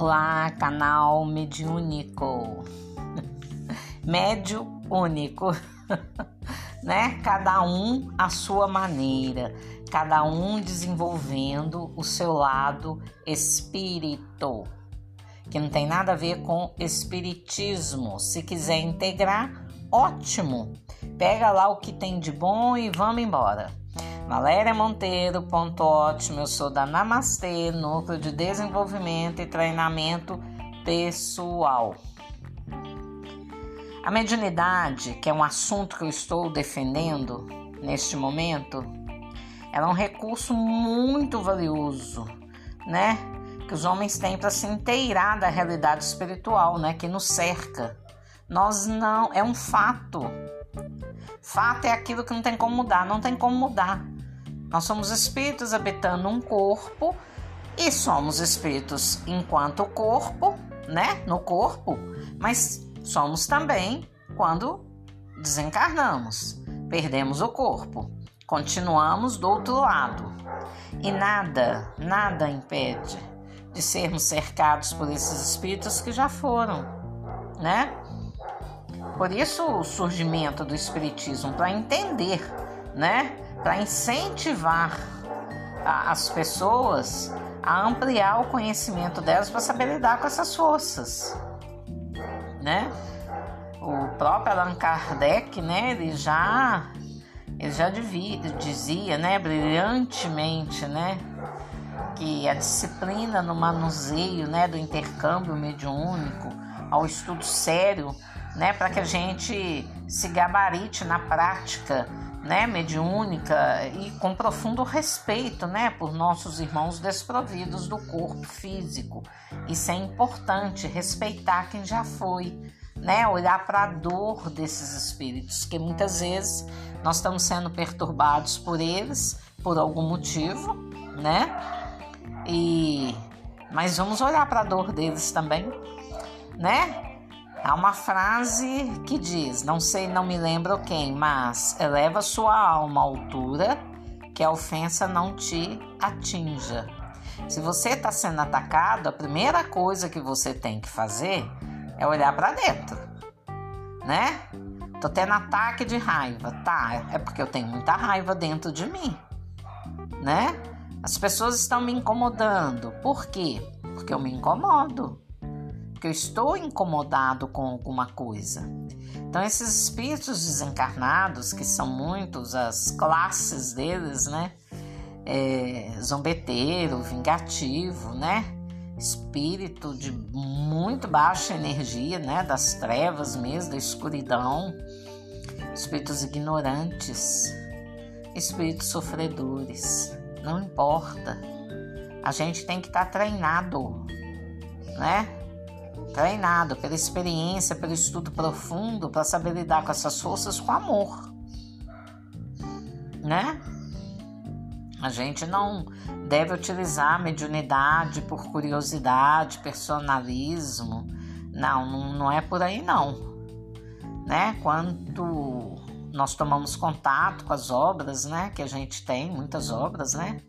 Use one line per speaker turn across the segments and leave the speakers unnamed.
Olá, canal Mediúnico. Médio único, né? Cada um à sua maneira, cada um desenvolvendo o seu lado espírito, que não tem nada a ver com espiritismo. Se quiser integrar, ótimo. Pega lá o que tem de bom e vamos embora. Valéria Monteiro, ponto ótimo. Eu sou da Namastê, Núcleo de Desenvolvimento e Treinamento Pessoal. A mediunidade, que é um assunto que eu estou defendendo neste momento, ela é um recurso muito valioso, né? Que os homens têm para se inteirar da realidade espiritual, né? Que nos cerca. Nós não, é um fato. Fato é aquilo que não tem como mudar, não tem como mudar. Nós somos espíritos habitando um corpo e somos espíritos enquanto corpo, né? No corpo, mas somos também quando desencarnamos, perdemos o corpo, continuamos do outro lado. E nada, nada impede de sermos cercados por esses espíritos que já foram, né? Por isso o surgimento do espiritismo para entender, né? Para incentivar a, as pessoas a ampliar o conhecimento delas para saber lidar com essas forças, né? O próprio Allan Kardec, né, ele já ele já devia, dizia, né, brilhantemente, né, que a disciplina no manuseio, né, do intercâmbio mediúnico, ao estudo sério, né, para que a gente se gabarite na prática né, mediúnica e com profundo respeito, né, por nossos irmãos desprovidos do corpo físico. Isso é importante, respeitar quem já foi, né, olhar para a dor desses espíritos, que muitas vezes nós estamos sendo perturbados por eles por algum motivo, né? E mas vamos olhar para a dor deles também, né? Há uma frase que diz, não sei, não me lembro quem, mas eleva sua alma à altura que a ofensa não te atinja. Se você está sendo atacado, a primeira coisa que você tem que fazer é olhar para dentro, né? Tô tendo ataque de raiva, tá? É porque eu tenho muita raiva dentro de mim, né? As pessoas estão me incomodando. Por quê? Porque eu me incomodo porque eu estou incomodado com alguma coisa. Então, esses espíritos desencarnados, que são muitos, as classes deles, né? É, zombeteiro, vingativo, né? Espírito de muito baixa energia, né? Das trevas mesmo, da escuridão. Espíritos ignorantes, espíritos sofredores. Não importa. A gente tem que estar tá treinado, né? Treinado pela experiência, pelo estudo profundo, para saber lidar com essas forças com amor, né? A gente não deve utilizar a mediunidade por curiosidade, personalismo. Não, não, é por aí não. Né? Quando nós tomamos contato com as obras, né, que a gente tem, muitas obras, né?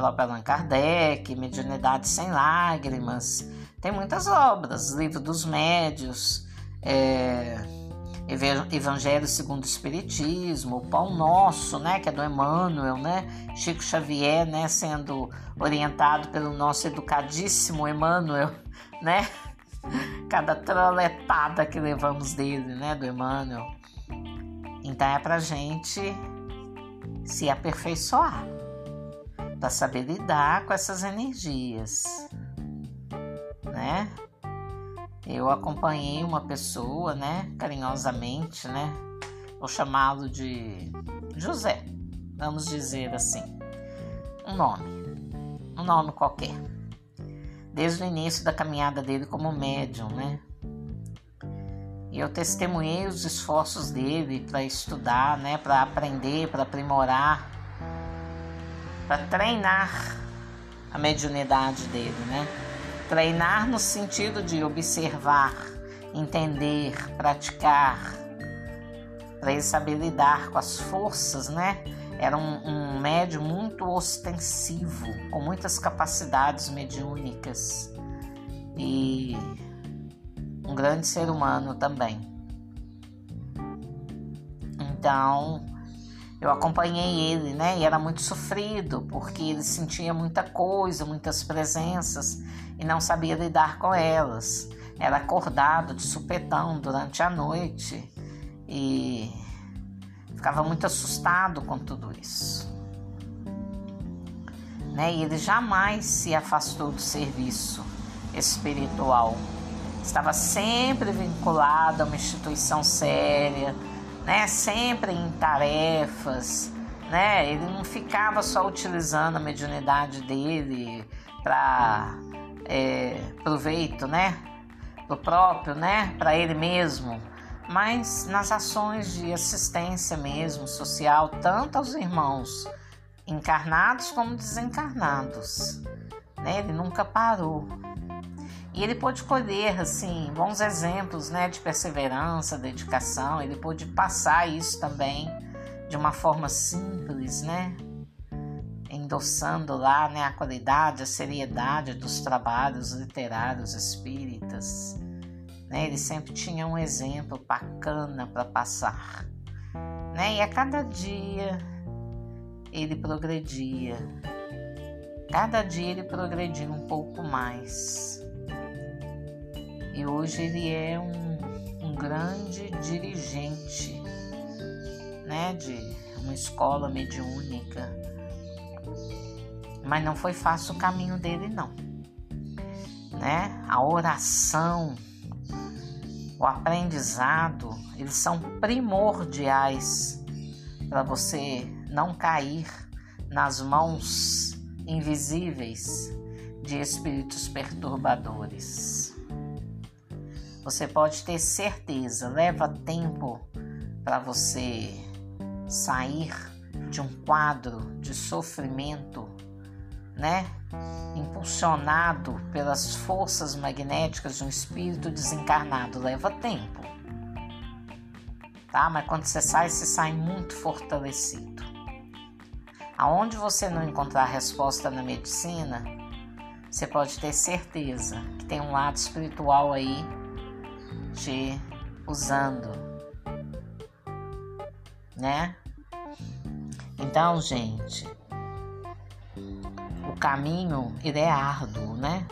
Próprio Allan Kardec, Mediunidade Sem Lágrimas, tem muitas obras, Livro dos Médios, é, Evangelho segundo o Espiritismo, o Pão Nosso, né, que é do Emmanuel, né, Chico Xavier, né, sendo orientado pelo nosso educadíssimo Emmanuel, né, cada troletada que levamos dele, né, do Emmanuel. Então é pra gente se aperfeiçoar, para saber lidar com essas energias né? Eu acompanhei uma pessoa, né, carinhosamente, né? Vou chamá-lo de José, vamos dizer assim. Um nome, um nome qualquer. Desde o início da caminhada dele como médium, né? E eu testemunhei os esforços dele para estudar, né, para aprender, para aprimorar, para treinar a mediunidade dele, né? Treinar no sentido de observar, entender, praticar, para ele saber lidar com as forças, né? Era um, um médium muito ostensivo, com muitas capacidades mediúnicas. e um grande ser humano também. Então, eu acompanhei ele, né? E era muito sofrido, porque ele sentia muita coisa, muitas presenças e não sabia lidar com elas. Era acordado de supetão durante a noite e ficava muito assustado com tudo isso. Né? E ele jamais se afastou do serviço espiritual. Estava sempre vinculado a uma instituição séria, né? Sempre em tarefas, né? Ele não ficava só utilizando a mediunidade dele para é, proveito, né? Do próprio, né? Para ele mesmo, mas nas ações de assistência mesmo social, tanto aos irmãos encarnados como desencarnados. Né? Ele nunca parou. E ele pôde colher assim bons exemplos, né, de perseverança, dedicação. Ele pôde passar isso também de uma forma simples, né, endossando lá, né, a qualidade, a seriedade dos trabalhos literários espíritas. Né? Ele sempre tinha um exemplo bacana para passar, né? E a cada dia ele progredia. Cada dia ele progredia um pouco mais. E hoje ele é um, um grande dirigente né, de uma escola mediúnica. Mas não foi fácil o caminho dele, não. Né? A oração, o aprendizado, eles são primordiais para você não cair nas mãos invisíveis de espíritos perturbadores. Você pode ter certeza, leva tempo para você sair de um quadro de sofrimento, né? Impulsionado pelas forças magnéticas de um espírito desencarnado, leva tempo. Tá? Mas quando você sai, você sai muito fortalecido. Aonde você não encontrar resposta na medicina, você pode ter certeza que tem um lado espiritual aí te usando, né? Então, gente, o caminho ele é árduo, né?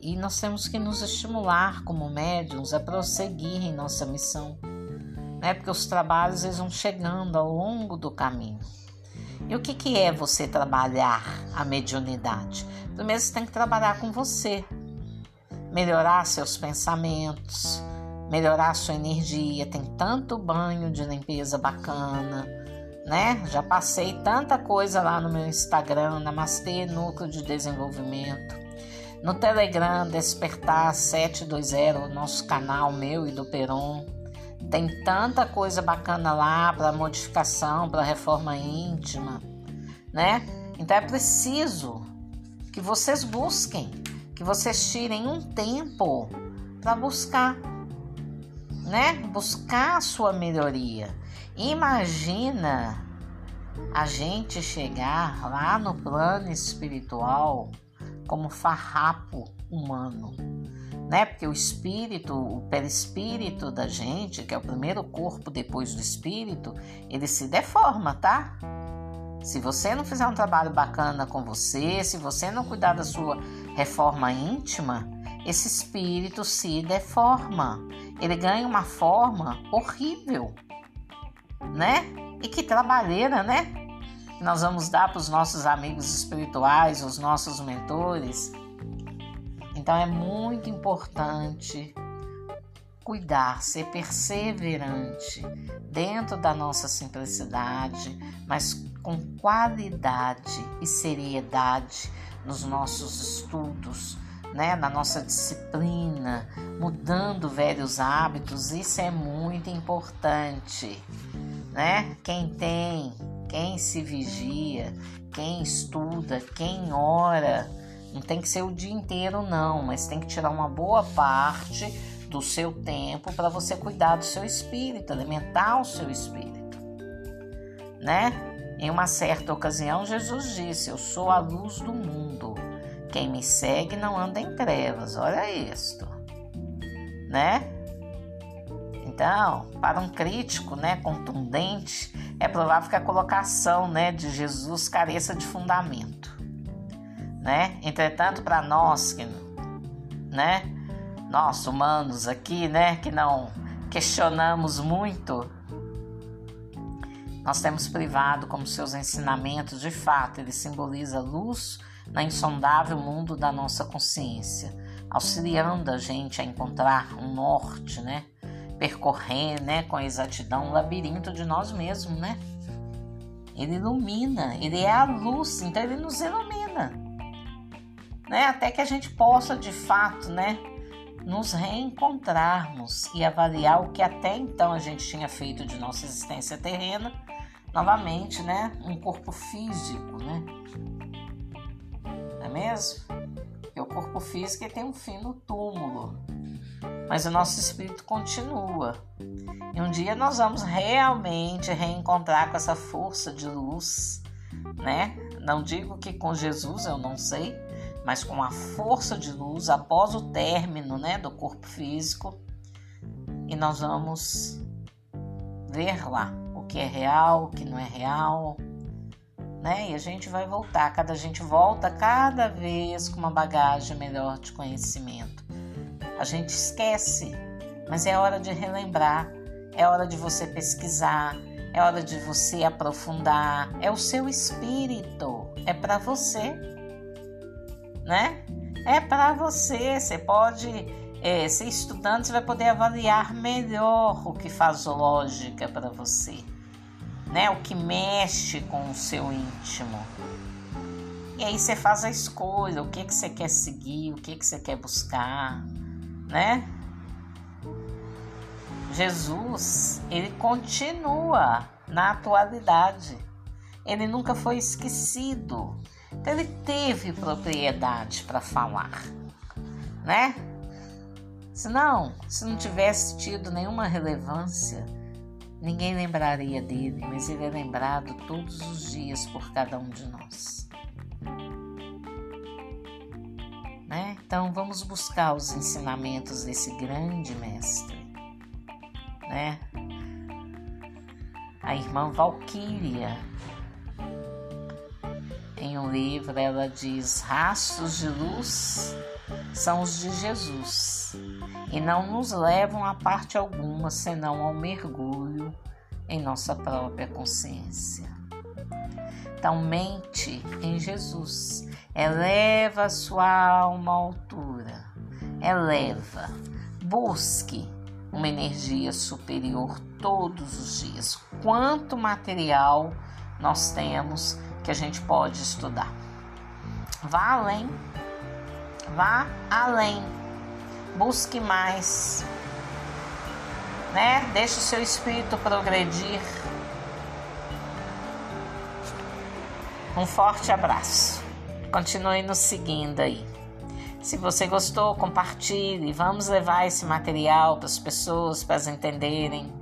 E nós temos que nos estimular como médiums a prosseguir em nossa missão, né? Porque os trabalhos eles vão chegando ao longo do caminho. E o que, que é você trabalhar a mediunidade? Primeiro você tem que trabalhar com você, melhorar seus pensamentos, melhorar sua energia. Tem tanto banho de limpeza bacana, né? Já passei tanta coisa lá no meu Instagram, Namastê Núcleo de Desenvolvimento. No Telegram, Despertar 720, nosso canal meu e do Peron. Tem tanta coisa bacana lá para modificação, para reforma íntima, né? Então é preciso que vocês busquem que vocês tirem um tempo para buscar, né? Buscar a sua melhoria. Imagina a gente chegar lá no plano espiritual como farrapo humano, né? Porque o espírito, o perispírito da gente, que é o primeiro corpo depois do espírito, ele se deforma, tá? Se você não fizer um trabalho bacana com você, se você não cuidar da sua reforma íntima, esse espírito se deforma. Ele ganha uma forma horrível, né? E que trabalheira, né? Nós vamos dar para os nossos amigos espirituais, os nossos mentores. Então é muito importante cuidar, ser perseverante dentro da nossa simplicidade, mas com qualidade e seriedade nos nossos estudos, né, na nossa disciplina, mudando velhos hábitos, isso é muito importante, né? Quem tem, quem se vigia, quem estuda, quem ora, não tem que ser o dia inteiro não, mas tem que tirar uma boa parte do seu tempo para você cuidar do seu espírito, alimentar o seu espírito, né? Em uma certa ocasião, Jesus disse: Eu sou a luz do mundo. Quem me segue não anda em trevas, olha isto, né? Então, para um crítico, né, contundente, é provável que a colocação, né, de Jesus careça de fundamento, né? Entretanto, para nós que, né, nós humanos aqui, né, que não questionamos muito, nós temos privado como seus ensinamentos, de fato, ele simboliza luz na insondável mundo da nossa consciência, auxiliando a gente a encontrar um norte, né? Percorrer, né, com exatidão um labirinto de nós mesmos, né? Ele ilumina, ele é a luz, então ele nos ilumina, né? Até que a gente possa, de fato, né, nos reencontrarmos e avaliar o que até então a gente tinha feito de nossa existência terrena, novamente, né, um corpo físico, né? mesmo? Porque o corpo físico tem um fim no túmulo, mas o nosso espírito continua. E um dia nós vamos realmente reencontrar com essa força de luz, né? Não digo que com Jesus, eu não sei, mas com a força de luz após o término, né, do corpo físico. E nós vamos ver lá que é real, o que não é real, né? E a gente vai voltar, cada gente volta cada vez com uma bagagem melhor de conhecimento. A gente esquece, mas é hora de relembrar, é hora de você pesquisar, é hora de você aprofundar, é o seu espírito, é para você, né? É para você, você pode é, ser estudante, você vai poder avaliar melhor o que faz lógica para você né? O que mexe com o seu íntimo. E aí você faz a escolha, o que que você quer seguir, o que que você quer buscar, né? Jesus, ele continua na atualidade. Ele nunca foi esquecido. Então ele teve propriedade para falar, né? Se não, se não tivesse tido nenhuma relevância, Ninguém lembraria dele, mas ele é lembrado todos os dias por cada um de nós. Né? Então vamos buscar os ensinamentos desse grande mestre. Né? A irmã Valquíria, em um livro, ela diz: rastros de luz são os de Jesus e não nos levam a parte alguma senão ao mergulho em nossa própria consciência. Então, mente em Jesus, eleva a sua alma à altura, eleva, busque uma energia superior todos os dias. Quanto material nós temos que a gente pode estudar? Vá além Vá além. Busque mais. Né? Deixe o seu espírito progredir. Um forte abraço. Continue nos seguindo aí. Se você gostou, compartilhe. Vamos levar esse material para as pessoas, para elas entenderem.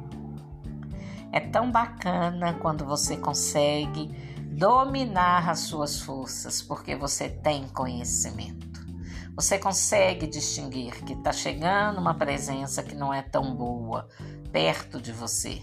É tão bacana quando você consegue dominar as suas forças, porque você tem conhecimento. Você consegue distinguir que está chegando uma presença que não é tão boa perto de você,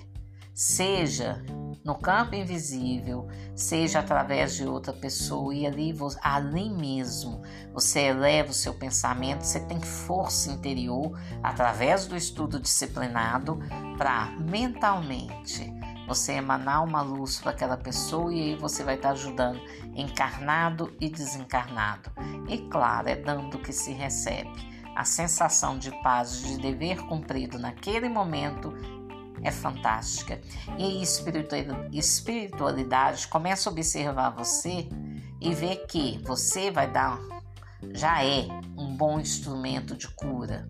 seja no campo invisível, seja através de outra pessoa, e ali, ali mesmo você eleva o seu pensamento, você tem força interior através do estudo disciplinado para mentalmente você emanar uma luz para aquela pessoa e aí você vai estar ajudando encarnado e desencarnado. E claro, é dando que se recebe. A sensação de paz, de dever cumprido naquele momento é fantástica. E espiritualidade começa a observar você e ver que você vai dar, já é um bom instrumento de cura.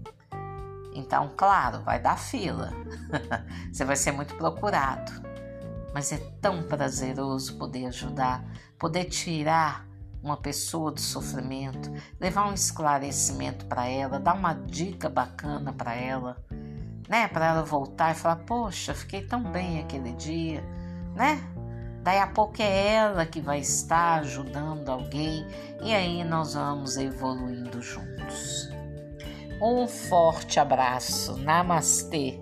Então, claro, vai dar fila. você vai ser muito procurado mas é tão prazeroso poder ajudar, poder tirar uma pessoa do sofrimento, levar um esclarecimento para ela, dar uma dica bacana para ela, né? Para ela voltar e falar: Poxa, fiquei tão bem aquele dia, né? Daí a pouco é ela que vai estar ajudando alguém e aí nós vamos evoluindo juntos. Um forte abraço. Namastê.